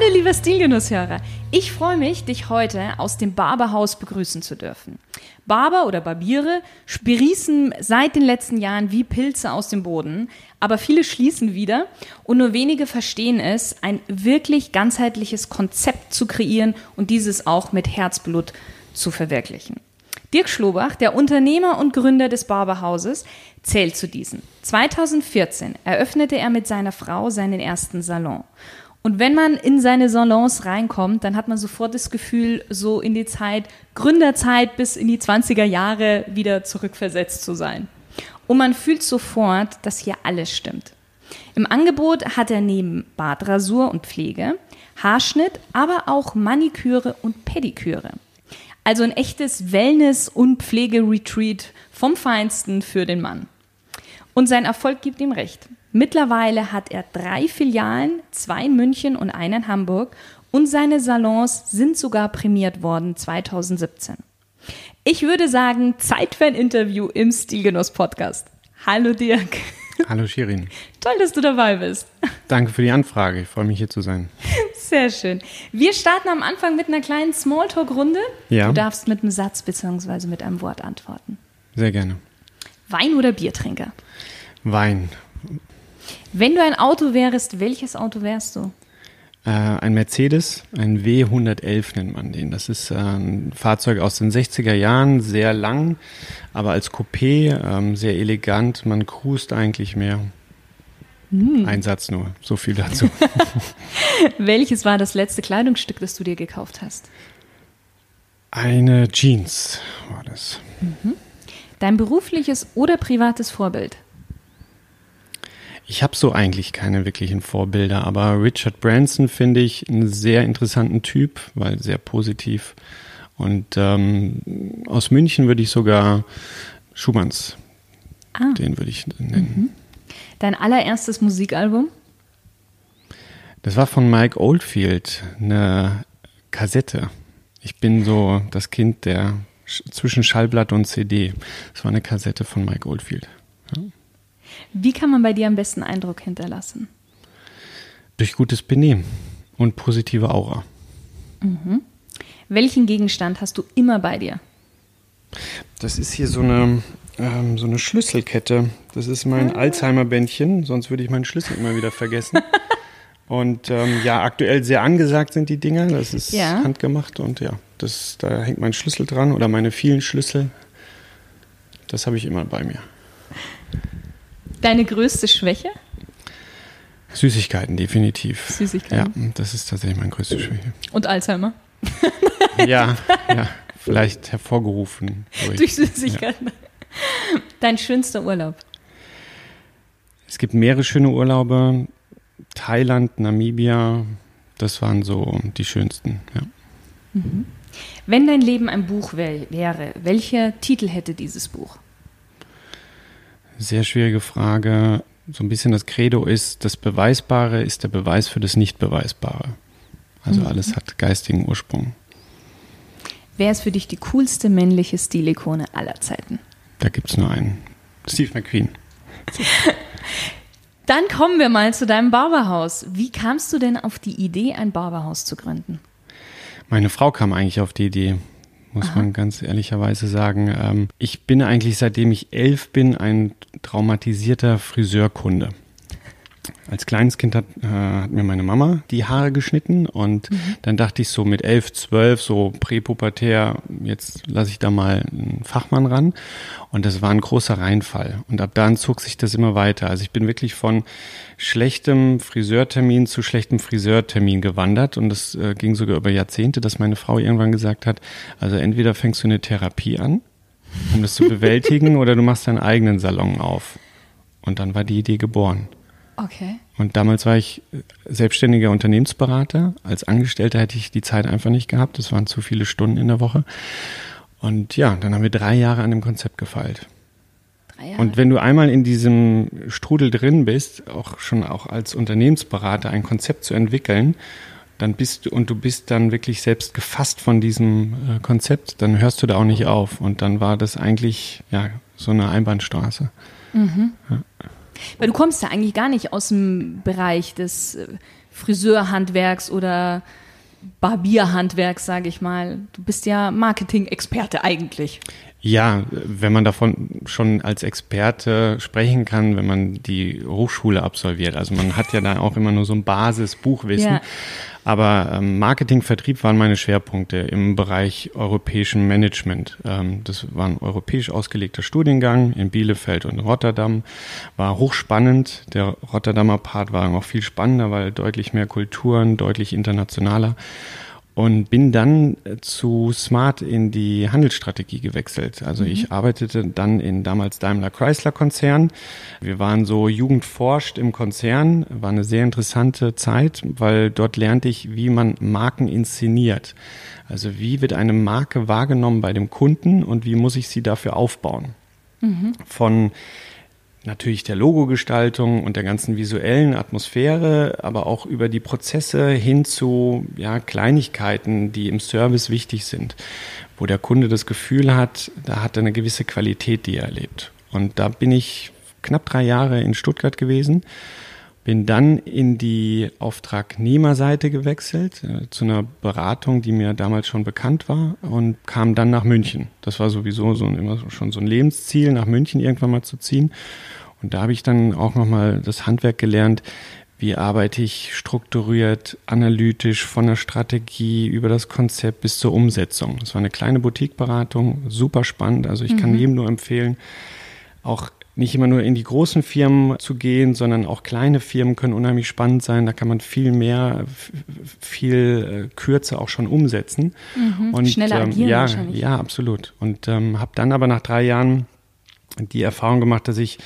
Hallo lieber Stilgenusshörer, ich freue mich, dich heute aus dem Barberhaus begrüßen zu dürfen. Barber oder Barbiere sprießen seit den letzten Jahren wie Pilze aus dem Boden, aber viele schließen wieder und nur wenige verstehen es, ein wirklich ganzheitliches Konzept zu kreieren und dieses auch mit Herzblut zu verwirklichen. Dirk Schlobach, der Unternehmer und Gründer des Barberhauses, zählt zu diesen. 2014 eröffnete er mit seiner Frau seinen ersten Salon. Und wenn man in seine Salons reinkommt, dann hat man sofort das Gefühl, so in die Zeit, Gründerzeit bis in die 20er Jahre wieder zurückversetzt zu sein. Und man fühlt sofort, dass hier alles stimmt. Im Angebot hat er neben Bartrasur und Pflege, Haarschnitt, aber auch Maniküre und Pediküre. Also ein echtes Wellness- und Pflegeretreat vom Feinsten für den Mann. Und sein Erfolg gibt ihm recht. Mittlerweile hat er drei Filialen, zwei in München und einen in Hamburg und seine Salons sind sogar prämiert worden 2017. Ich würde sagen, Zeit für ein Interview im Stilgenuss Podcast. Hallo Dirk. Hallo Shirin. Toll, dass du dabei bist. Danke für die Anfrage. Ich freue mich hier zu sein. Sehr schön. Wir starten am Anfang mit einer kleinen Smalltalk-Runde. Ja. Du darfst mit einem Satz bzw. mit einem Wort antworten. Sehr gerne. Wein oder Biertrinker? Wein. Wenn du ein Auto wärst, welches Auto wärst du? Äh, ein Mercedes, ein W111 nennt man den. Das ist äh, ein Fahrzeug aus den 60er Jahren, sehr lang, aber als Coupé, ähm, sehr elegant. Man cruist eigentlich mehr. Ein Satz nur, so viel dazu. Welches war das letzte Kleidungsstück, das du dir gekauft hast? Eine Jeans war das. Dein berufliches oder privates Vorbild? Ich habe so eigentlich keine wirklichen Vorbilder, aber Richard Branson finde ich einen sehr interessanten Typ, weil sehr positiv. Und ähm, aus München würde ich sogar Schumanns, Ah. den würde ich nennen. Dein allererstes Musikalbum? Das war von Mike Oldfield, eine Kassette. Ich bin so das Kind der Sch- zwischen Schallplatte und CD. Das war eine Kassette von Mike Oldfield. Wie kann man bei dir am besten Eindruck hinterlassen? Durch gutes Benehmen und positive Aura. Welchen Gegenstand hast du immer bei dir? Das ist hier so eine, ähm, so eine Schlüsselkette. Das ist mein Alzheimer-Bändchen, sonst würde ich meinen Schlüssel immer wieder vergessen. und ähm, ja, aktuell sehr angesagt sind die Dinger. Das ist Ja. handgemacht und ja, das, da hängt mein Schlüssel dran oder meine vielen Schlüssel. Das habe ich immer bei mir. Deine größte Schwäche? Süßigkeiten, definitiv. Süßigkeiten. Ja, das ist tatsächlich meine größte Schwäche. Und Alzheimer? ja, ja, vielleicht hervorgerufen durch. Durch Süßigkeiten. Dein schönster Urlaub? Es gibt mehrere schöne Urlaube. Thailand, Namibia, das waren so die schönsten. Ja. Wenn dein Leben ein Buch wär, wäre, welcher Titel hätte dieses Buch? Sehr schwierige Frage. So ein bisschen das Credo ist, das Beweisbare ist der Beweis für das Nicht-Beweisbare. Also alles hat geistigen Ursprung. Wer ist für dich die coolste männliche Stilikone aller Zeiten? Da gibt es nur einen. Steve McQueen. Dann kommen wir mal zu deinem Barberhaus. Wie kamst du denn auf die Idee, ein Barberhaus zu gründen? Meine Frau kam eigentlich auf die Idee, muss man ganz ehrlicherweise sagen. Ähm, ich bin eigentlich, seitdem ich elf bin, ein traumatisierter Friseurkunde. Als kleines Kind hat, äh, hat mir meine Mama die Haare geschnitten und dann dachte ich so mit elf, zwölf, so präpubertär, jetzt lasse ich da mal einen Fachmann ran. Und das war ein großer Reinfall. Und ab dann zog sich das immer weiter. Also ich bin wirklich von schlechtem Friseurtermin zu schlechtem Friseurtermin gewandert. Und das äh, ging sogar über Jahrzehnte, dass meine Frau irgendwann gesagt hat, also entweder fängst du eine Therapie an, um das zu bewältigen, oder du machst deinen eigenen Salon auf. Und dann war die Idee geboren. Okay. Und damals war ich selbstständiger Unternehmensberater. Als Angestellter hätte ich die Zeit einfach nicht gehabt. Das waren zu viele Stunden in der Woche. Und ja, dann haben wir drei Jahre an dem Konzept gefeilt. Drei Jahre. Und wenn du einmal in diesem Strudel drin bist, auch schon auch als Unternehmensberater ein Konzept zu entwickeln, dann bist du und du bist dann wirklich selbst gefasst von diesem äh, Konzept, dann hörst du da auch nicht auf. Und dann war das eigentlich ja so eine Einbahnstraße. Mhm. Ja. Weil du kommst ja eigentlich gar nicht aus dem Bereich des äh, Friseurhandwerks oder Barbierhandwerks, sage ich mal. Du bist ja Marketing-Experte eigentlich. Ja, wenn man davon schon als Experte sprechen kann, wenn man die Hochschule absolviert. Also man hat ja da auch immer nur so ein Basisbuchwissen. Ja. Aber ähm, Marketing, Vertrieb waren meine Schwerpunkte im Bereich europäischen Management. Ähm, das war ein europäisch ausgelegter Studiengang in Bielefeld und Rotterdam. War hochspannend. Der Rotterdamer Part war auch viel spannender, weil deutlich mehr Kulturen, deutlich internationaler und bin dann äh, zu Smart in die Handelsstrategie gewechselt. Also mhm. ich arbeitete dann in damals Daimler Chrysler Konzern. Wir waren so jugendforscht im Konzern, war eine sehr interessante Zeit, weil dort lernte ich, wie man Marken inszeniert. Also wie wird eine Marke wahrgenommen bei dem Kunden und wie muss ich sie dafür aufbauen? Mhm. Von natürlich der Logogestaltung und der ganzen visuellen Atmosphäre, aber auch über die Prozesse hin zu ja, Kleinigkeiten, die im Service wichtig sind, wo der Kunde das Gefühl hat, da hat er eine gewisse Qualität, die er erlebt. Und da bin ich knapp drei Jahre in Stuttgart gewesen, bin dann in die Auftragnehmerseite gewechselt, äh, zu einer Beratung, die mir damals schon bekannt war und kam dann nach München. Das war sowieso so ein, immer schon so ein Lebensziel, nach München irgendwann mal zu ziehen. Und da habe ich dann auch nochmal das Handwerk gelernt, wie arbeite ich strukturiert, analytisch von der Strategie über das Konzept bis zur Umsetzung. Das war eine kleine Boutique-Beratung, super spannend. Also ich mhm. kann jedem nur empfehlen, auch nicht immer nur in die großen Firmen zu gehen, sondern auch kleine Firmen können unheimlich spannend sein. Da kann man viel mehr, viel äh, kürzer auch schon umsetzen. Mhm. Und schneller ähm, agieren ja, wahrscheinlich. Ja, absolut. Und ähm, habe dann aber nach drei Jahren die Erfahrung gemacht, dass ich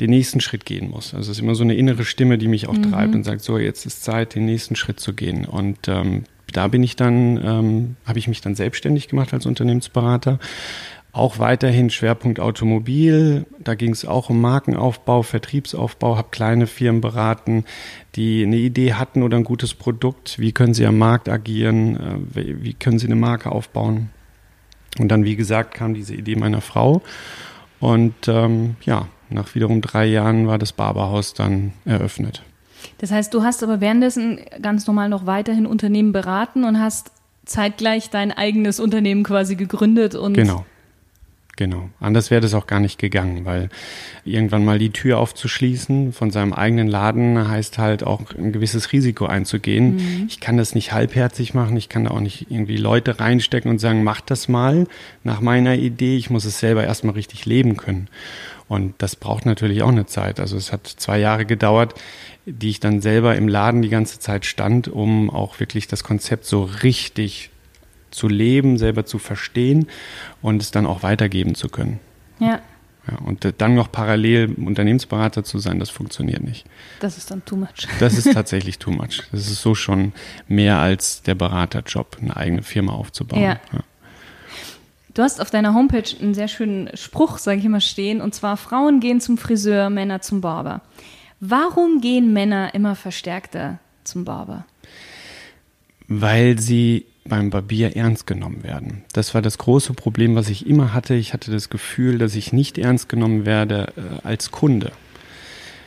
den nächsten Schritt gehen muss. Also es ist immer so eine innere Stimme, die mich auch mhm. treibt und sagt, so, jetzt ist Zeit, den nächsten Schritt zu gehen. Und ähm, da bin ich dann, ähm, habe ich mich dann selbstständig gemacht als Unternehmensberater. Auch weiterhin Schwerpunkt Automobil. Da ging es auch um Markenaufbau, Vertriebsaufbau, habe kleine Firmen beraten, die eine Idee hatten oder ein gutes Produkt. Wie können sie am Markt agieren? Äh, wie können sie eine Marke aufbauen? Und dann, wie gesagt, kam diese Idee meiner Frau. Und ähm, ja, nach wiederum drei Jahren war das Barberhaus dann eröffnet. Das heißt, du hast aber währenddessen ganz normal noch weiterhin Unternehmen beraten und hast zeitgleich dein eigenes Unternehmen quasi gegründet und genau. Genau. Anders wäre das auch gar nicht gegangen, weil irgendwann mal die Tür aufzuschließen von seinem eigenen Laden heißt halt auch ein gewisses Risiko einzugehen. Mhm. Ich kann das nicht halbherzig machen, ich kann da auch nicht irgendwie Leute reinstecken und sagen, mach das mal nach meiner Idee. Ich muss es selber erstmal richtig leben können. Und das braucht natürlich auch eine Zeit. Also es hat zwei Jahre gedauert, die ich dann selber im Laden die ganze Zeit stand, um auch wirklich das Konzept so richtig zu leben, selber zu verstehen und es dann auch weitergeben zu können. Ja. Ja, und dann noch parallel Unternehmensberater zu sein, das funktioniert nicht. Das ist dann too much. Das ist tatsächlich too much. Das ist so schon mehr als der Beraterjob, eine eigene Firma aufzubauen. Ja. ja. Du hast auf deiner Homepage einen sehr schönen Spruch, sage ich immer, stehen, und zwar Frauen gehen zum Friseur, Männer zum Barber. Warum gehen Männer immer verstärkter zum Barber? Weil sie beim Barbier ernst genommen werden. Das war das große Problem, was ich immer hatte. Ich hatte das Gefühl, dass ich nicht ernst genommen werde äh, als Kunde.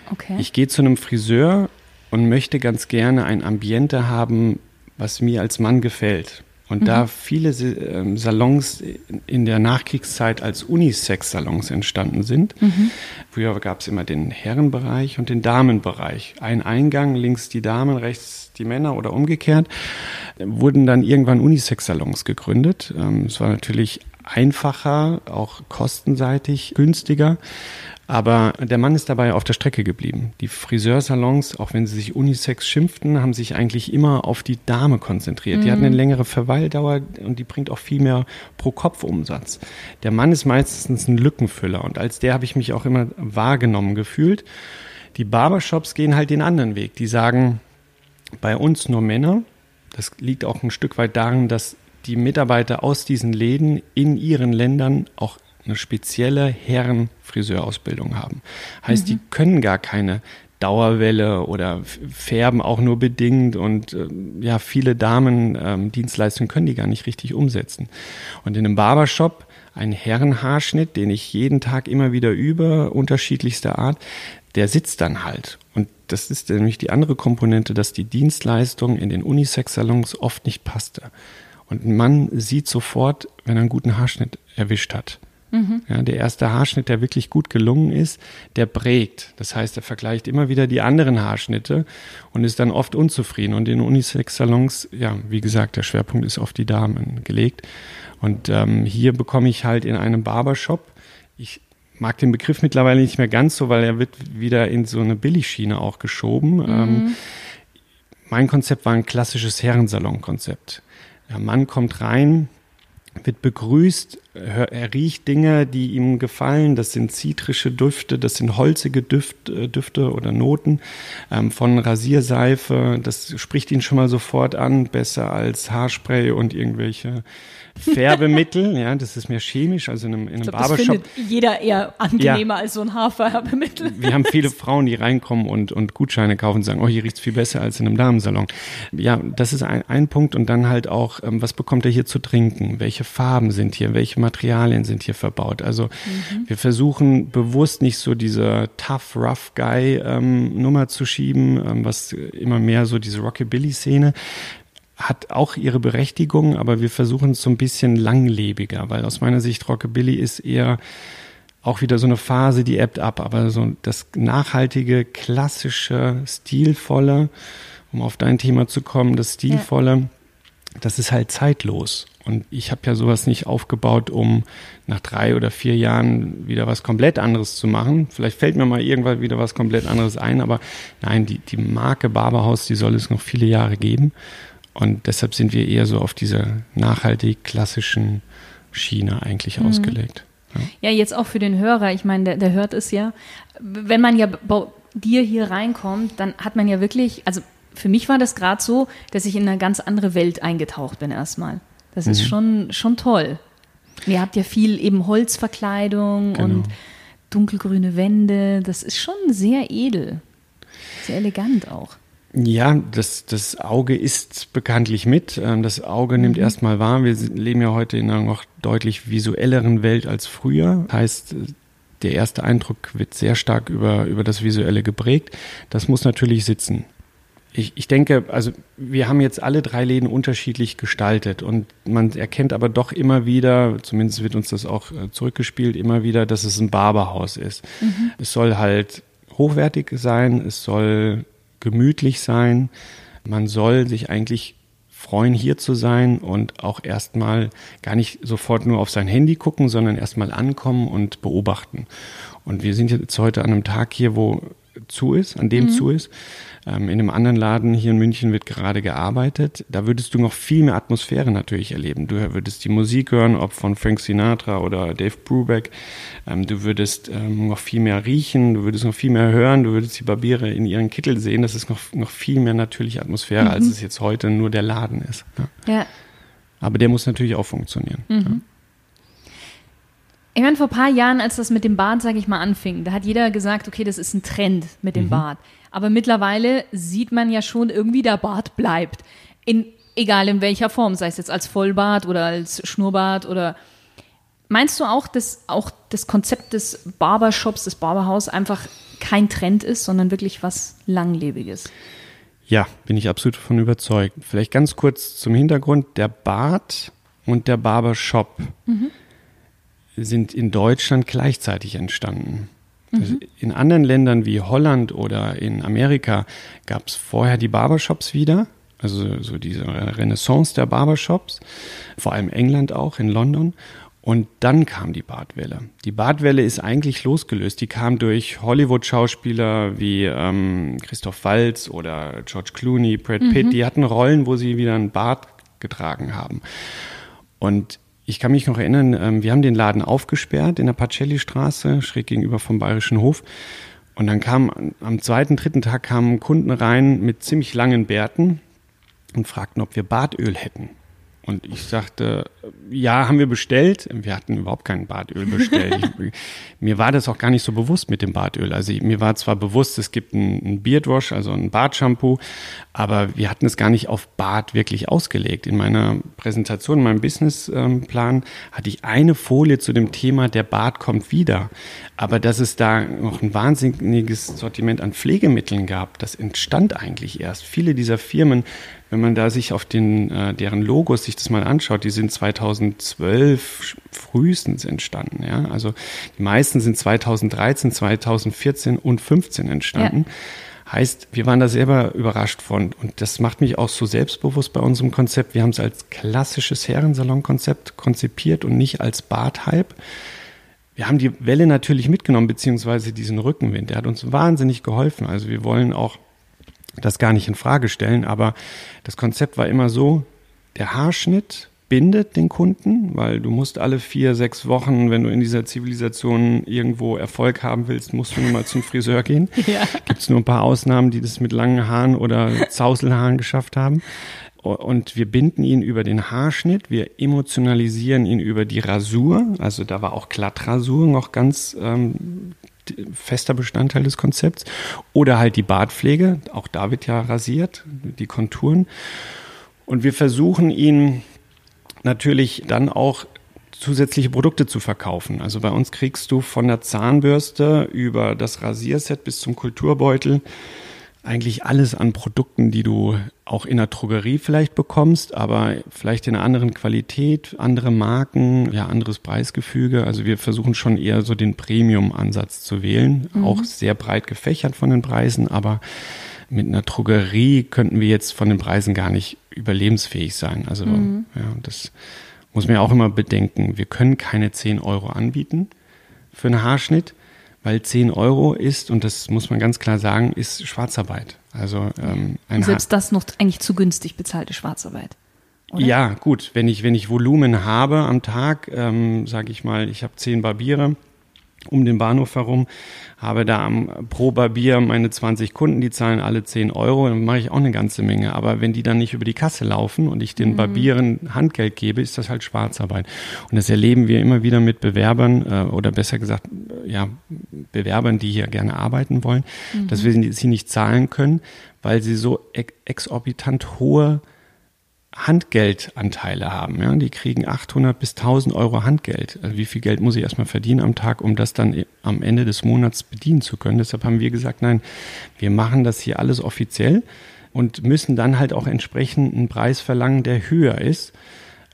Okay. Ich gehe zu einem Friseur und möchte ganz gerne ein Ambiente haben, was mir als Mann gefällt. Und mhm. da viele ähm, Salons in der Nachkriegszeit als Unisex-Salons entstanden sind, mhm. früher gab es immer den Herrenbereich und den Damenbereich. Ein Eingang, links die Damen, rechts die Männer oder umgekehrt, wurden dann irgendwann Unisex-Salons gegründet. Ähm, es war natürlich einfacher, auch kostenseitig günstiger. Aber der Mann ist dabei auf der Strecke geblieben. Die Friseursalons, auch wenn sie sich Unisex schimpften, haben sich eigentlich immer auf die Dame konzentriert. Mhm. Die hatten mhm. eine längere Verweildauer und die bringt auch viel mehr pro Kopf Umsatz. Der Mann ist meistens ein Lückenfüller und als der habe ich mich auch immer wahrgenommen gefühlt. Die Barbershops gehen halt den anderen Weg. Die sagen, bei uns nur Männer. Das liegt auch ein Stück weit daran, dass die Mitarbeiter aus diesen Läden in ihren Ländern auch eine spezielle Herrenfriseurausbildung haben. Heißt, mhm. die können gar keine Dauerwelle oder färben auch nur bedingt und äh, ja, viele Damen ähm, Dienstleistungen können die gar nicht richtig umsetzen. Und in einem Barbershop ein Herrenhaarschnitt, den ich jeden Tag immer wieder übe, unterschiedlichster Art, der sitzt dann halt. Und das ist nämlich die andere Komponente, dass die Dienstleistung in den Unisex-Salons oft nicht passte. Und ein Mann sieht sofort, wenn er einen guten Haarschnitt erwischt hat. Mhm. Ja, der erste Haarschnitt, der wirklich gut gelungen ist, der prägt. Das heißt, er vergleicht immer wieder die anderen Haarschnitte und ist dann oft unzufrieden. Und in Unisex-Salons, ja, wie gesagt, der Schwerpunkt ist auf die Damen gelegt. Und ähm, hier bekomme ich halt in einem Barbershop, ich mag den Begriff mittlerweile nicht mehr ganz so, weil er wird wieder in so eine Billigschiene auch geschoben. Mhm. Ähm, mein Konzept war ein klassisches Herrensalon-Konzept. Der Mann kommt rein, wird begrüßt, er riecht Dinge, die ihm gefallen. Das sind zitrische Düfte, das sind holzige Düft, äh, Düfte oder Noten ähm, von Rasierseife. Das spricht ihn schon mal sofort an, besser als Haarspray und irgendwelche Färbemittel, ja, das ist mehr chemisch, also in einem, in einem glaub, Barbershop. Das findet jeder eher angenehmer ja. als so ein Haarfärbemittel. Wir haben viele Frauen, die reinkommen und, und Gutscheine kaufen und sagen, oh, hier riecht's viel besser als in einem Damensalon. Ja, das ist ein, ein Punkt und dann halt auch, ähm, was bekommt er hier zu trinken? Welche Farben sind hier? Welche Materialien sind hier verbaut? Also mhm. wir versuchen bewusst nicht so diese tough, rough Guy ähm, Nummer zu schieben, ähm, was immer mehr so diese Rockabilly-Szene hat auch ihre Berechtigung, aber wir versuchen es so ein bisschen langlebiger, weil aus meiner Sicht Rockabilly ist eher auch wieder so eine Phase, die ebbt ab, aber so das nachhaltige, klassische, stilvolle, um auf dein Thema zu kommen, das stilvolle, ja. das ist halt zeitlos. Und ich habe ja sowas nicht aufgebaut, um nach drei oder vier Jahren wieder was komplett anderes zu machen. Vielleicht fällt mir mal irgendwann wieder was komplett anderes ein, aber nein, die, die Marke Barberhaus, die soll es noch viele Jahre geben. Und deshalb sind wir eher so auf dieser nachhaltig klassischen Schiene eigentlich mhm. ausgelegt. Ja. ja. jetzt auch für den Hörer. Ich meine, der, der hört es ja. Wenn man ja bei dir hier reinkommt, dann hat man ja wirklich, also für mich war das gerade so, dass ich in eine ganz andere Welt eingetaucht bin erstmal. Das mhm. ist schon, schon toll. Ihr habt ja viel eben Holzverkleidung genau. und dunkelgrüne Wände. Das ist schon sehr edel. Sehr elegant auch. Ja, das, das Auge ist bekanntlich mit. Ähm, das Auge nimmt mhm. erstmal wahr. Wir leben ja heute in einer noch deutlich visuelleren Welt als früher. Heißt, der erste Eindruck wird sehr stark über, über das Visuelle geprägt. Das muss natürlich sitzen. Ich, ich denke, also wir haben jetzt alle drei Läden unterschiedlich gestaltet und man erkennt aber doch immer wieder, zumindest wird uns das auch äh, zurückgespielt, immer wieder, dass es ein Barberhaus ist. Mhm. Es soll halt hochwertig sein, es soll gemütlich sein. Man soll sich eigentlich freuen, hier zu sein und auch erstmal gar nicht sofort nur auf sein Handy gucken, sondern erstmal ankommen und beobachten. Und wir sind jetzt heute an einem Tag hier, wo zu ist, an dem mhm. zu ist. Ähm, in einem anderen Laden hier in München wird gerade gearbeitet. Da würdest du noch viel mehr Atmosphäre natürlich erleben. Du würdest die Musik hören, ob von Frank Sinatra oder Dave Brubeck. Ähm, du würdest ähm, noch viel mehr riechen, du würdest noch viel mehr hören, du würdest die Barbiere in ihren Kittel sehen. Das ist noch, noch viel mehr natürliche Atmosphäre, mhm. als es jetzt heute nur der Laden ist. Ja. ja. Aber der muss natürlich auch funktionieren. Mhm. Ja. Ich meine, vor ein paar Jahren, als das mit dem Bart, sage ich mal, anfing, da hat jeder gesagt, okay, das ist ein Trend mit dem mhm. Bart. Aber mittlerweile sieht man ja schon irgendwie, der Bart bleibt. In, egal in welcher Form, sei es jetzt als Vollbart oder als Schnurrbart oder. Meinst du auch, dass auch das Konzept des Barbershops, des Barberhaus einfach kein Trend ist, sondern wirklich was Langlebiges? Ja, bin ich absolut davon überzeugt. Vielleicht ganz kurz zum Hintergrund. Der Bart und der Barbershop mhm sind in Deutschland gleichzeitig entstanden. Mhm. Also in anderen Ländern wie Holland oder in Amerika gab es vorher die Barbershops wieder, also so diese Renaissance der Barbershops, vor allem England auch, in London. Und dann kam die Bartwelle. Die Bartwelle ist eigentlich losgelöst. Die kam durch Hollywood-Schauspieler wie ähm, Christoph Waltz oder George Clooney, Brad Pitt. Mhm. Die hatten Rollen, wo sie wieder einen Bart getragen haben. Und ich kann mich noch erinnern, ähm, wir haben den Laden aufgesperrt in der Pacelli-Straße, schräg gegenüber vom Bayerischen Hof. Und dann kam am zweiten, dritten Tag kamen Kunden rein mit ziemlich langen Bärten und fragten, ob wir Bartöl hätten. Und ich sagte, ja, haben wir bestellt. Wir hatten überhaupt kein Badöl bestellt. ich, mir war das auch gar nicht so bewusst mit dem Badöl. Also mir war zwar bewusst, es gibt ein, Beardwash, also ein Bartshampoo, aber wir hatten es gar nicht auf Bad wirklich ausgelegt. In meiner Präsentation, in meinem Businessplan hatte ich eine Folie zu dem Thema, der Bart kommt wieder. Aber dass es da noch ein wahnsinniges Sortiment an Pflegemitteln gab, das entstand eigentlich erst. Viele dieser Firmen wenn man da sich auf den, äh, deren Logos sich das mal anschaut, die sind 2012 frühestens entstanden. Ja? Also die meisten sind 2013, 2014 und 15 entstanden. Ja. Heißt, wir waren da selber überrascht von. Und das macht mich auch so selbstbewusst bei unserem Konzept. Wir haben es als klassisches Herrensalon-Konzept konzipiert und nicht als Bart-Hype. Wir haben die Welle natürlich mitgenommen, beziehungsweise diesen Rückenwind. Der hat uns wahnsinnig geholfen. Also wir wollen auch das gar nicht in Frage stellen, aber das Konzept war immer so, der Haarschnitt bindet den Kunden, weil du musst alle vier, sechs Wochen, wenn du in dieser Zivilisation irgendwo Erfolg haben willst, musst du nur mal zum Friseur gehen. Ja. Gibt es nur ein paar Ausnahmen, die das mit langen Haaren oder Zauselhaaren geschafft haben. Und wir binden ihn über den Haarschnitt, wir emotionalisieren ihn über die Rasur. Also da war auch Glattrasur noch ganz ähm, fester Bestandteil des Konzepts. Oder halt die Bartpflege, auch da wird ja rasiert, die Konturen. Und wir versuchen ihn natürlich dann auch zusätzliche Produkte zu verkaufen. Also bei uns kriegst du von der Zahnbürste über das Rasierset bis zum Kulturbeutel eigentlich alles an Produkten, die du auch in der Drogerie vielleicht bekommst, aber vielleicht in einer anderen Qualität, andere Marken, ja, anderes Preisgefüge. Also wir versuchen schon eher so den Premium-Ansatz zu wählen, mhm. auch sehr breit gefächert von den Preisen, aber mit einer Drogerie könnten wir jetzt von den Preisen gar nicht überlebensfähig sein. Also mhm. ja, das muss man ja auch immer bedenken. Wir können keine 10 Euro anbieten für einen Haarschnitt weil 10 Euro ist, und das muss man ganz klar sagen, ist Schwarzarbeit. Also ähm, ein selbst das noch eigentlich zu günstig bezahlte Schwarzarbeit. Oder? Ja, gut, wenn ich, wenn ich Volumen habe am Tag, ähm, sage ich mal, ich habe zehn Barbiere, um den Bahnhof herum, habe da am, pro Barbier meine 20 Kunden, die zahlen alle 10 Euro, dann mache ich auch eine ganze Menge. Aber wenn die dann nicht über die Kasse laufen und ich den mhm. Barbieren Handgeld gebe, ist das halt Schwarzarbeit. Und das erleben wir immer wieder mit Bewerbern äh, oder besser gesagt, ja, Bewerbern, die hier gerne arbeiten wollen, mhm. dass wir sie nicht zahlen können, weil sie so exorbitant hohe Handgeldanteile haben. Ja? Die kriegen 800 bis 1000 Euro Handgeld. Also wie viel Geld muss ich erstmal verdienen am Tag, um das dann am Ende des Monats bedienen zu können? Deshalb haben wir gesagt, nein, wir machen das hier alles offiziell und müssen dann halt auch entsprechend einen Preis verlangen, der höher ist,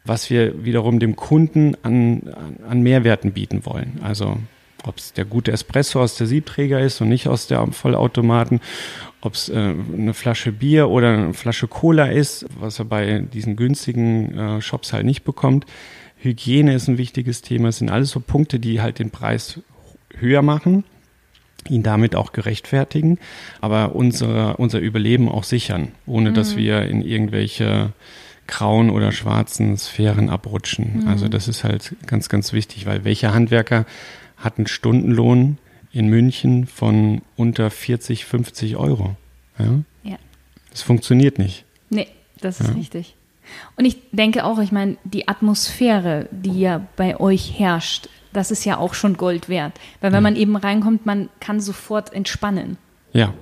was wir wiederum dem Kunden an, an Mehrwerten bieten wollen. Also ob es der gute Espresso aus der Siebträger ist und nicht aus der Vollautomaten ob es äh, eine Flasche Bier oder eine Flasche Cola ist, was er bei diesen günstigen äh, Shops halt nicht bekommt. Hygiene ist ein wichtiges Thema. Es sind alles so Punkte, die halt den Preis höher machen, ihn damit auch gerechtfertigen, aber unsere, unser Überleben auch sichern, ohne mhm. dass wir in irgendwelche grauen oder schwarzen Sphären abrutschen. Mhm. Also das ist halt ganz, ganz wichtig, weil welcher Handwerker hat einen Stundenlohn, in München von unter 40, 50 Euro. Ja? ja. Das funktioniert nicht. Nee, das ist ja. richtig. Und ich denke auch, ich meine, die Atmosphäre, die ja bei euch herrscht, das ist ja auch schon Gold wert. Weil wenn ja. man eben reinkommt, man kann sofort entspannen. Ja.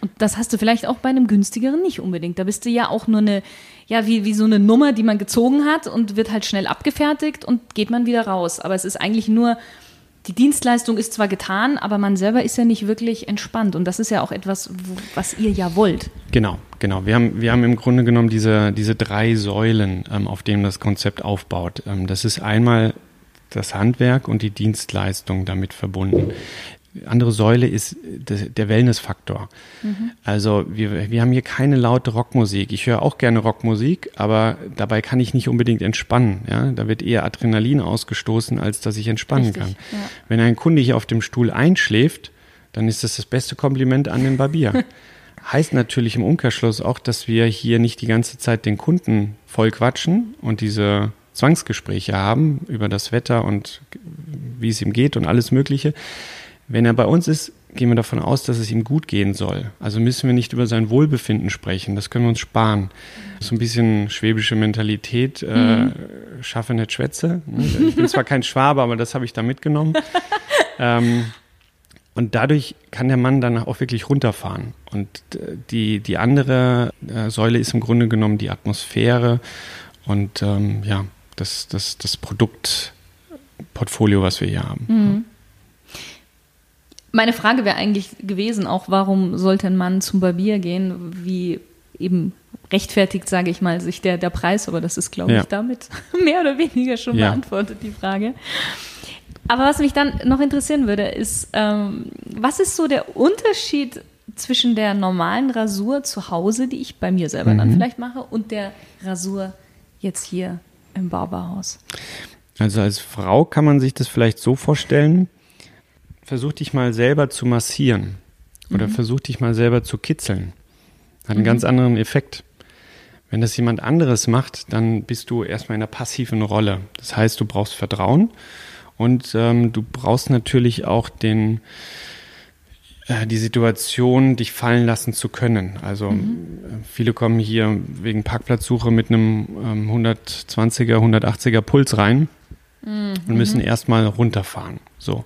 Und das hast du vielleicht auch bei einem günstigeren nicht unbedingt. Da bist du ja auch nur eine, ja, wie, wie so eine Nummer, die man gezogen hat und wird halt schnell abgefertigt und geht man wieder raus. Aber es ist eigentlich nur die Dienstleistung ist zwar getan, aber man selber ist ja nicht wirklich entspannt. Und das ist ja auch etwas, was ihr ja wollt. Genau, genau. Wir haben, wir haben im Grunde genommen diese, diese drei Säulen, ähm, auf denen das Konzept aufbaut. Ähm, das ist einmal das Handwerk und die Dienstleistung damit verbunden andere Säule ist der Wellnessfaktor. Mhm. Also wir, wir haben hier keine laute Rockmusik. Ich höre auch gerne Rockmusik, aber dabei kann ich nicht unbedingt entspannen. Ja? Da wird eher Adrenalin ausgestoßen, als dass ich entspannen Richtig, kann. Ja. Wenn ein Kunde hier auf dem Stuhl einschläft, dann ist das das beste Kompliment an den Barbier. heißt natürlich im Umkehrschluss auch, dass wir hier nicht die ganze Zeit den Kunden voll quatschen und diese Zwangsgespräche haben über das Wetter und wie es ihm geht und alles Mögliche, wenn er bei uns ist, gehen wir davon aus, dass es ihm gut gehen soll. Also müssen wir nicht über sein Wohlbefinden sprechen. Das können wir uns sparen. So ein bisschen schwäbische Mentalität, äh, mhm. schaffe nicht Schwätze. Ich bin zwar kein Schwabe, aber das habe ich da mitgenommen. ähm, und dadurch kann der Mann dann auch wirklich runterfahren. Und äh, die, die andere äh, Säule ist im Grunde genommen die Atmosphäre und ähm, ja, das, das, das Produktportfolio, was wir hier haben. Mhm. Meine Frage wäre eigentlich gewesen, auch warum sollte ein Mann zum Barbier gehen, wie eben rechtfertigt, sage ich mal, sich der, der Preis, aber das ist, glaube ja. ich, damit mehr oder weniger schon ja. beantwortet, die Frage. Aber was mich dann noch interessieren würde, ist, ähm, was ist so der Unterschied zwischen der normalen Rasur zu Hause, die ich bei mir selber mhm. dann vielleicht mache, und der Rasur jetzt hier im Barberhaus? Also als Frau kann man sich das vielleicht so vorstellen, versuch dich mal selber zu massieren oder mhm. versuch dich mal selber zu kitzeln. Hat einen mhm. ganz anderen Effekt. Wenn das jemand anderes macht, dann bist du erstmal in einer passiven Rolle. Das heißt, du brauchst Vertrauen und ähm, du brauchst natürlich auch den, äh, die Situation, dich fallen lassen zu können. Also mhm. viele kommen hier wegen Parkplatzsuche mit einem ähm, 120er, 180er Puls rein mhm. und müssen erstmal runterfahren. So.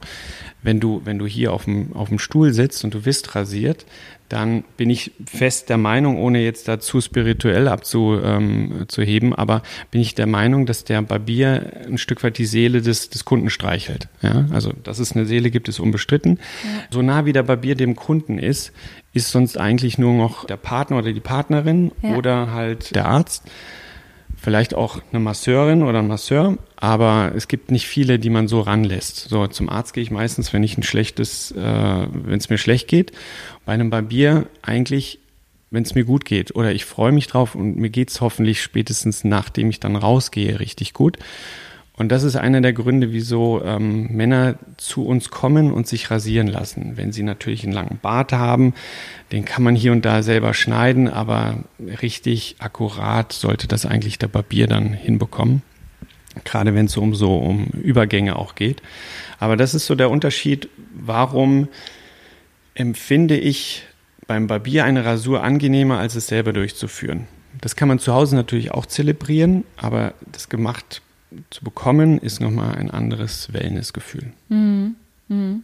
Wenn du, wenn du hier auf dem, auf dem Stuhl sitzt und du bist rasiert, dann bin ich fest der Meinung, ohne jetzt dazu spirituell abzuheben, ähm, aber bin ich der Meinung, dass der Barbier ein Stück weit die Seele des, des Kunden streichelt. Ja? Also, dass es eine Seele gibt, ist unbestritten. Ja. So nah wie der Barbier dem Kunden ist, ist sonst eigentlich nur noch der Partner oder die Partnerin ja. oder halt der Arzt vielleicht auch eine Masseurin oder ein Masseur, aber es gibt nicht viele, die man so ranlässt. So zum Arzt gehe ich meistens, wenn ich ein schlechtes, äh, wenn es mir schlecht geht. Bei einem Barbier eigentlich, wenn es mir gut geht oder ich freue mich drauf und mir geht's hoffentlich spätestens nachdem ich dann rausgehe richtig gut. Und das ist einer der Gründe, wieso ähm, Männer zu uns kommen und sich rasieren lassen. Wenn sie natürlich einen langen Bart haben, den kann man hier und da selber schneiden, aber richtig akkurat sollte das eigentlich der Barbier dann hinbekommen. Gerade wenn es um so um Übergänge auch geht. Aber das ist so der Unterschied, warum empfinde ich beim Barbier eine Rasur angenehmer, als es selber durchzuführen. Das kann man zu Hause natürlich auch zelebrieren, aber das gemacht zu bekommen, ist nochmal ein anderes Wellnessgefühl. Mhm. Mhm.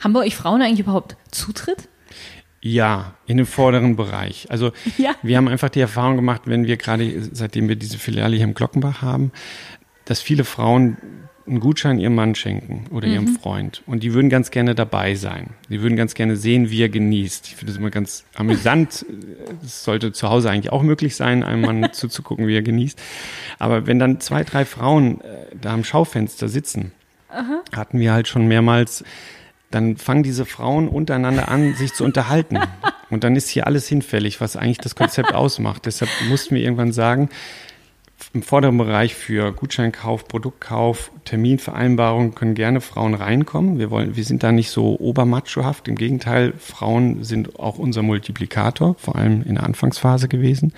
Haben bei euch Frauen eigentlich überhaupt Zutritt? Ja, in den vorderen Bereich. Also ja. wir haben einfach die Erfahrung gemacht, wenn wir gerade, seitdem wir diese Filiale hier im Glockenbach haben, dass viele Frauen einen Gutschein ihrem Mann schenken oder mhm. ihrem Freund. Und die würden ganz gerne dabei sein. Die würden ganz gerne sehen, wie er genießt. Ich finde das immer ganz amüsant. Es sollte zu Hause eigentlich auch möglich sein, einem Mann zuzugucken, wie er genießt. Aber wenn dann zwei, drei Frauen äh, da am Schaufenster sitzen, Aha. hatten wir halt schon mehrmals, dann fangen diese Frauen untereinander an, sich zu unterhalten. Und dann ist hier alles hinfällig, was eigentlich das Konzept ausmacht. Deshalb mussten wir irgendwann sagen, im vorderen Bereich für Gutscheinkauf, Produktkauf, Terminvereinbarung können gerne Frauen reinkommen. Wir wollen, wir sind da nicht so obermachohaft. Im Gegenteil, Frauen sind auch unser Multiplikator, vor allem in der Anfangsphase gewesen.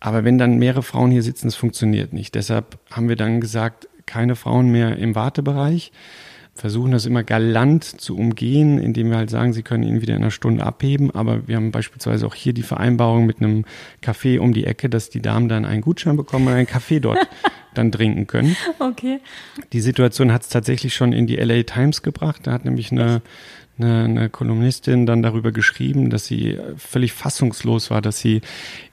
Aber wenn dann mehrere Frauen hier sitzen, das funktioniert nicht. Deshalb haben wir dann gesagt, keine Frauen mehr im Wartebereich versuchen das immer galant zu umgehen, indem wir halt sagen, sie können ihn wieder in einer Stunde abheben. Aber wir haben beispielsweise auch hier die Vereinbarung mit einem Café um die Ecke, dass die Damen dann einen Gutschein bekommen und einen Kaffee dort dann trinken können. Okay. Die Situation hat es tatsächlich schon in die LA Times gebracht. Da hat nämlich eine, eine, eine Kolumnistin dann darüber geschrieben, dass sie völlig fassungslos war, dass sie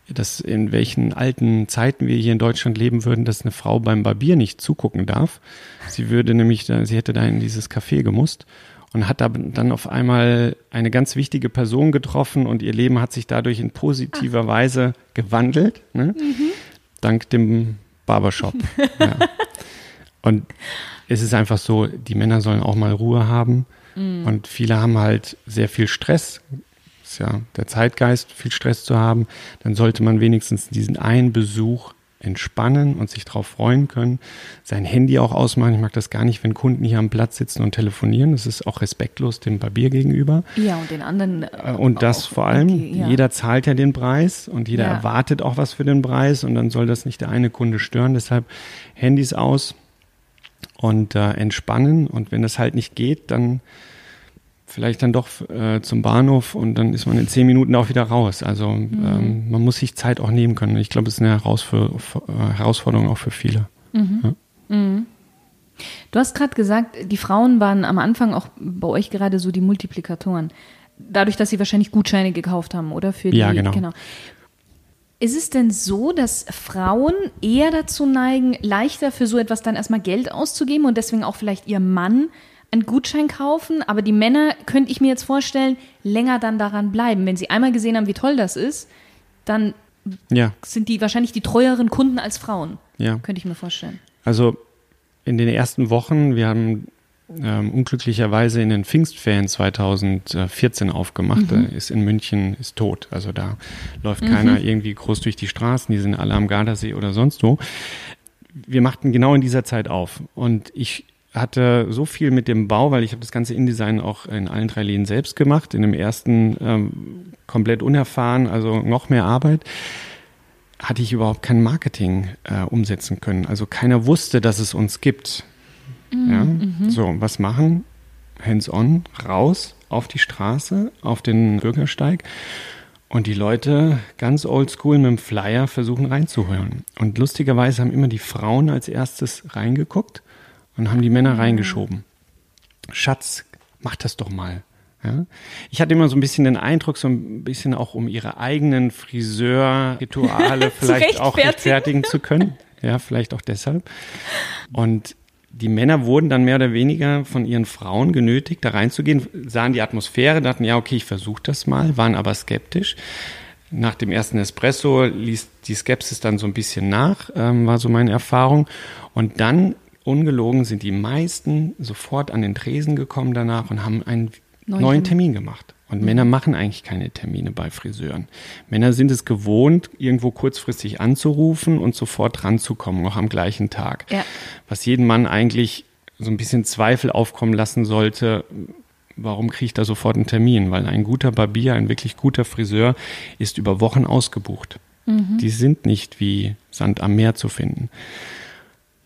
dass in welchen alten Zeiten wir hier in Deutschland leben würden, dass eine Frau beim Barbier nicht zugucken darf. Sie würde nämlich, da, sie hätte da in dieses Café gemusst und hat da dann auf einmal eine ganz wichtige Person getroffen und ihr Leben hat sich dadurch in positiver Ach. Weise gewandelt, ne? mhm. dank dem Barbershop. ja. Und es ist einfach so, die Männer sollen auch mal Ruhe haben. Mhm. Und viele haben halt sehr viel Stress, ist ja der Zeitgeist, viel Stress zu haben, dann sollte man wenigstens diesen einen Besuch entspannen und sich darauf freuen können, sein Handy auch ausmachen. Ich mag das gar nicht, wenn Kunden hier am Platz sitzen und telefonieren. Das ist auch respektlos dem Barbier gegenüber. Ja, und den anderen. Äh, und das vor allem, okay, ja. jeder zahlt ja den Preis und jeder ja. erwartet auch was für den Preis und dann soll das nicht der eine Kunde stören. Deshalb Handys aus und äh, entspannen. Und wenn das halt nicht geht, dann vielleicht dann doch äh, zum Bahnhof und dann ist man in zehn Minuten auch wieder raus. Also mhm. ähm, man muss sich Zeit auch nehmen können. Ich glaube, es ist eine äh, Herausforderung auch für viele. Mhm. Ja. Mhm. Du hast gerade gesagt, die Frauen waren am Anfang auch bei euch gerade so die Multiplikatoren. Dadurch, dass sie wahrscheinlich Gutscheine gekauft haben, oder? Für die, ja, genau. genau. Ist es denn so, dass Frauen eher dazu neigen, leichter für so etwas dann erstmal Geld auszugeben und deswegen auch vielleicht ihr Mann einen Gutschein kaufen, aber die Männer, könnte ich mir jetzt vorstellen, länger dann daran bleiben. Wenn sie einmal gesehen haben, wie toll das ist, dann ja. sind die wahrscheinlich die treueren Kunden als Frauen. Ja. Könnte ich mir vorstellen. Also in den ersten Wochen, wir haben ähm, unglücklicherweise in den Pfingstferien 2014 aufgemacht. Mhm. ist in München, ist tot. Also da läuft mhm. keiner irgendwie groß durch die Straßen, die sind alle am Gardasee oder sonst wo. Wir machten genau in dieser Zeit auf. Und ich hatte so viel mit dem Bau, weil ich habe das ganze InDesign auch in allen drei Läden selbst gemacht. In dem ersten ähm, komplett unerfahren, also noch mehr Arbeit hatte ich überhaupt kein Marketing äh, umsetzen können. Also keiner wusste, dass es uns gibt. Mhm. Ja? Mhm. So, was machen? Hands-on, raus auf die Straße, auf den Bürgersteig und die Leute ganz oldschool mit dem Flyer versuchen reinzuhören. Und lustigerweise haben immer die Frauen als erstes reingeguckt und haben die Männer reingeschoben. Schatz, mach das doch mal. Ja? Ich hatte immer so ein bisschen den Eindruck, so ein bisschen auch um ihre eigenen Friseurrituale vielleicht auch rechtfertigen zu können. Ja, vielleicht auch deshalb. Und die Männer wurden dann mehr oder weniger von ihren Frauen genötigt, da reinzugehen, sahen die Atmosphäre, dachten, ja, okay, ich versuche das mal, waren aber skeptisch. Nach dem ersten Espresso ließ die Skepsis dann so ein bisschen nach, ähm, war so meine Erfahrung. Und dann, ungelogen, sind die meisten sofort an den Tresen gekommen danach und haben einen neuen, neuen Termin gemacht. Und mhm. Männer machen eigentlich keine Termine bei Friseuren. Männer sind es gewohnt, irgendwo kurzfristig anzurufen und sofort ranzukommen, noch am gleichen Tag. Ja. Was jeden Mann eigentlich so ein bisschen Zweifel aufkommen lassen sollte, warum kriege ich da sofort einen Termin? Weil ein guter Barbier, ein wirklich guter Friseur ist über Wochen ausgebucht. Mhm. Die sind nicht wie Sand am Meer zu finden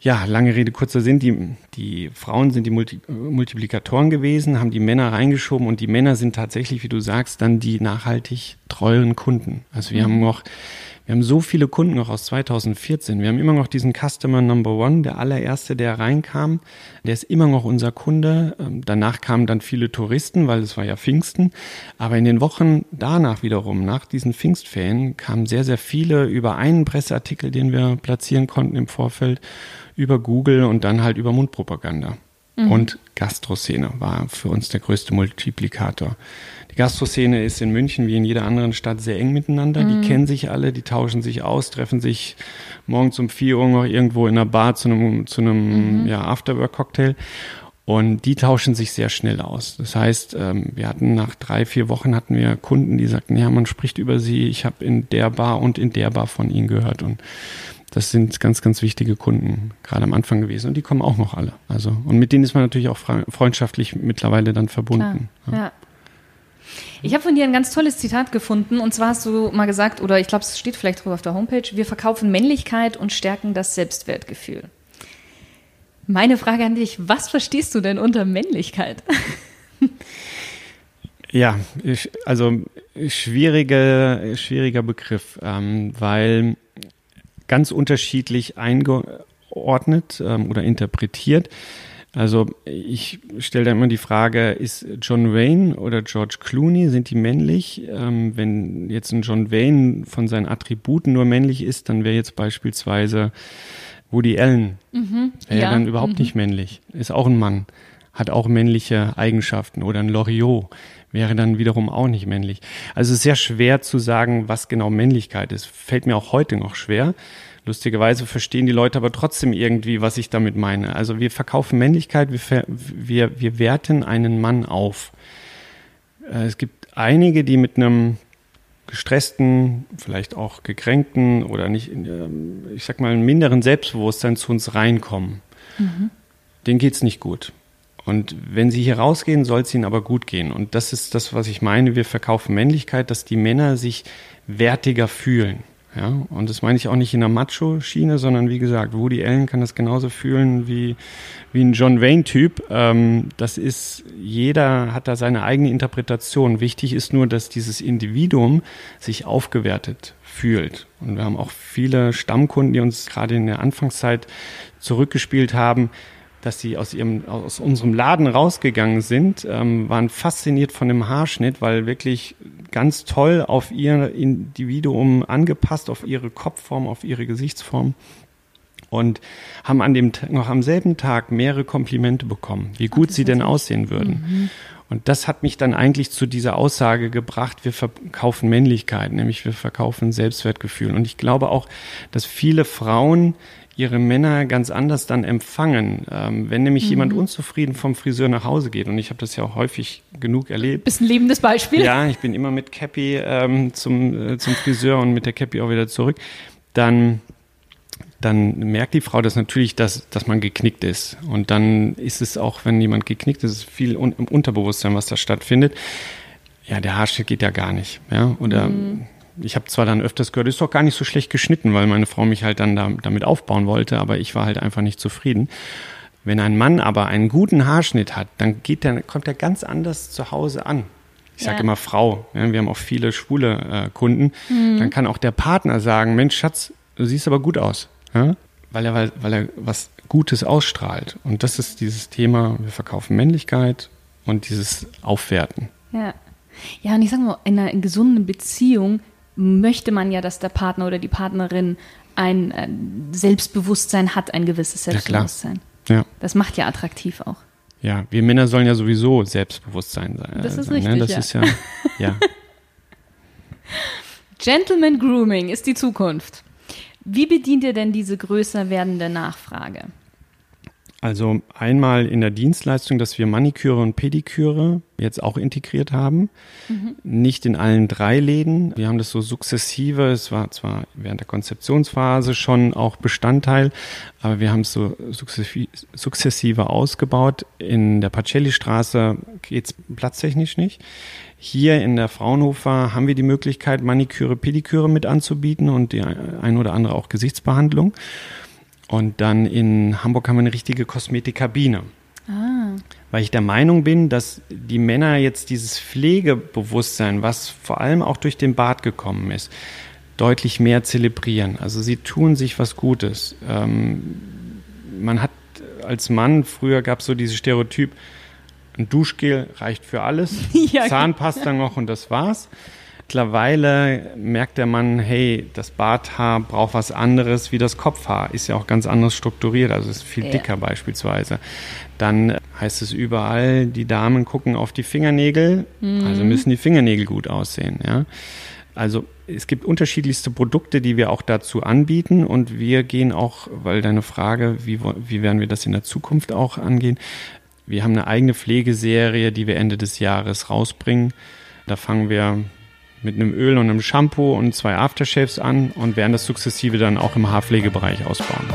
ja, lange Rede, kurzer Sinn, die, die Frauen sind die Multi Multiplikatoren gewesen, haben die Männer reingeschoben und die Männer sind tatsächlich, wie du sagst, dann die nachhaltig treueren Kunden. Also wir mhm. haben noch, wir haben so viele Kunden noch aus 2014. Wir haben immer noch diesen Customer Number One, der allererste, der reinkam. Der ist immer noch unser Kunde. Ähm, danach kamen dann viele Touristen, weil es war ja Pfingsten. Aber in den Wochen danach wiederum, nach diesen Pfingstferien, kamen sehr, sehr viele über einen Presseartikel, den wir platzieren konnten im Vorfeld über Google und dann halt über Mundpropaganda. Mhm. Und Gastroszene war für uns der größte Multiplikator. Die Gastroszene ist in München wie in jeder anderen Stadt sehr eng miteinander. Mhm. Die kennen sich alle, die tauschen sich aus, treffen sich morgens um 4 Uhr noch irgendwo in einer Bar zu einem, zu einem mhm. ja, Afterwork-Cocktail. Und die tauschen sich sehr schnell aus. Das heißt, ähm, wir hatten nach drei, vier Wochen hatten wir Kunden, die sagten, ja, man spricht über sie, ich habe in der Bar und in der Bar von ihnen gehört. Und das sind ganz, ganz wichtige Kunden, gerade am Anfang gewesen. Und die kommen auch noch alle. Also, und mit denen ist man natürlich auch freundschaftlich mittlerweile dann verbunden. Ja. ja. Ich habe von dir ein ganz tolles Zitat gefunden. Und zwar hast du mal gesagt, oder ich glaube, es steht vielleicht drüber auf der Homepage, wir verkaufen Männlichkeit und stärken das Selbstwertgefühl. Meine Frage an dich, was verstehst du denn unter Männlichkeit? Ja, ich, also schwierige, schwieriger Begriff, ähm, weil ganz unterschiedlich eingeordnet ähm, oder interpretiert. Also ich stelle da immer die Frage, ist John Wayne oder George Clooney, sind die männlich? Ähm, wenn jetzt ein John Wayne von seinen Attributen nur männlich ist, dann wäre jetzt beispielsweise Woody Allen, mhm, wäre ja. dann überhaupt mhm. nicht männlich. Ist auch ein Mann, hat auch männliche Eigenschaften. Oder ein Loriot wäre dann wiederum auch nicht männlich. Also es ist sehr schwer zu sagen, was genau Männlichkeit ist. Fällt mir auch heute noch schwer. Lustigerweise verstehen die Leute aber trotzdem irgendwie, was ich damit meine. Also wir verkaufen Männlichkeit, wir, wir, wir werten einen Mann auf. Äh, es gibt einige, die mit einem gestressten, vielleicht auch gekränkten oder nicht, ähm, ich sag mal, einem minderen Selbstbewusstsein zu uns reinkommen. Mhm. Denen geht's nicht gut. Und wenn sie hier rausgehen, soll es ihnen aber gut gehen. Und das ist das, was ich meine. Wir verkaufen Männlichkeit, dass die Männer sich wertiger fühlen. Ja, und das meine ich auch nicht in der Macho-Schiene, sondern wie gesagt, Woody Allen kann das genauso fühlen wie, wie ein John Wayne-Typ. Ähm, das ist, jeder hat da seine eigene Interpretation. Wichtig ist nur, dass dieses Individuum sich aufgewertet fühlt. Und wir haben auch viele Stammkunden, die uns gerade in der Anfangszeit zurückgespielt haben, dass sie aus ihrem aus unserem Laden rausgegangen sind, ähm, waren fasziniert von dem Haarschnitt, weil wirklich ganz toll auf ihr Individuum angepasst, auf ihre Kopfform, auf ihre Gesichtsform und haben an dem noch am selben Tag mehrere Komplimente bekommen, wie gut sie denn aussehen würden. Mhm. Und das hat mich dann eigentlich zu dieser Aussage gebracht, wir verkaufen Männlichkeit, nämlich wir verkaufen Selbstwertgefühl. Und ich glaube auch, dass viele Frauen ihre Männer ganz anders dann empfangen. Ähm, wenn nämlich mhm. jemand unzufrieden vom Friseur nach Hause geht, und ich habe das ja auch häufig genug erlebt. Bist ein lebendes Beispiel. Ja, ich bin immer mit Cappy ähm, zum, äh, zum Friseur und mit der Cappy auch wieder zurück. Dann dann merkt die Frau das natürlich, dass, dass man geknickt ist. Und dann ist es auch, wenn jemand geknickt ist, viel un im Unterbewusstsein, was da stattfindet. Ja, der Haarschnitt geht ja gar nicht. Ja? Oder mhm ich habe zwar dann öfters gehört, ist doch gar nicht so schlecht geschnitten, weil meine Frau mich halt dann da, damit aufbauen wollte, aber ich war halt einfach nicht zufrieden. Wenn ein Mann aber einen guten Haarschnitt hat, dann geht der, kommt er ganz anders zu Hause an. Ich sage ja. immer Frau, ja, wir haben auch viele schwule äh, Kunden. Mhm. Dann kann auch der Partner sagen, Mensch, Schatz, du siehst aber gut aus. Ja? Weil, er, weil, weil er was Gutes ausstrahlt. Und das ist dieses Thema, wir verkaufen Männlichkeit und dieses Aufwerten. Ja. Ja, und ich sage mal, in einer gesunden Beziehung möchte man ja, dass der Partner oder die Partnerin ein äh, Selbstbewusstsein hat, ein gewisses Selbstbewusstsein. Ja, ja. Das macht ja attraktiv auch. Ja, wir Männer sollen ja sowieso Selbstbewusstsein sein. Das ist sein, richtig. Ne? Das ja. ist ja, ja. Gentleman Grooming ist die Zukunft. Wie bedient ihr denn diese größer werdende Nachfrage? Also einmal in der Dienstleistung, dass wir Maniküre und Pediküre jetzt auch integriert haben. Mhm. Nicht in allen drei Läden. Wir haben das so sukzessive. Es war zwar während der Konzeptionsphase schon auch Bestandteil, aber wir haben es so sukzessive ausgebaut. In der Pacelli-Straße geht es platztechnisch nicht. Hier in der Fraunhofer haben wir die Möglichkeit, Maniküre, Pediküre mit anzubieten und die ein oder andere auch Gesichtsbehandlung. Und dann in Hamburg haben wir eine richtige Kosmetikkabine. Ah. Weil ich der Meinung bin, dass die Männer jetzt dieses Pflegebewusstsein, was vor allem auch durch den Bart gekommen ist, deutlich mehr zelebrieren. Also sie tun sich was Gutes. Ähm, man hat als Mann, früher gab es so dieses Stereotyp, ein Duschgel reicht für alles, ja, Zahnpasta noch und das war's. Mittlerweile merkt der Mann, hey, das Barthaar braucht was anderes wie das Kopfhaar. Ist ja auch ganz anders strukturiert, also ist viel dicker ja. beispielsweise. Dann heißt es überall, die Damen gucken auf die Fingernägel, mhm. also müssen die Fingernägel gut aussehen. Ja? Also es gibt unterschiedlichste Produkte, die wir auch dazu anbieten und wir gehen auch, weil deine Frage, wie, wie werden wir das in der Zukunft auch angehen, wir haben eine eigene Pflegeserie, die wir Ende des Jahres rausbringen. Da fangen wir mit einem Öl und einem Shampoo und zwei Aftershaves an und werden das sukzessive dann auch im Haarpflegebereich ausbauen.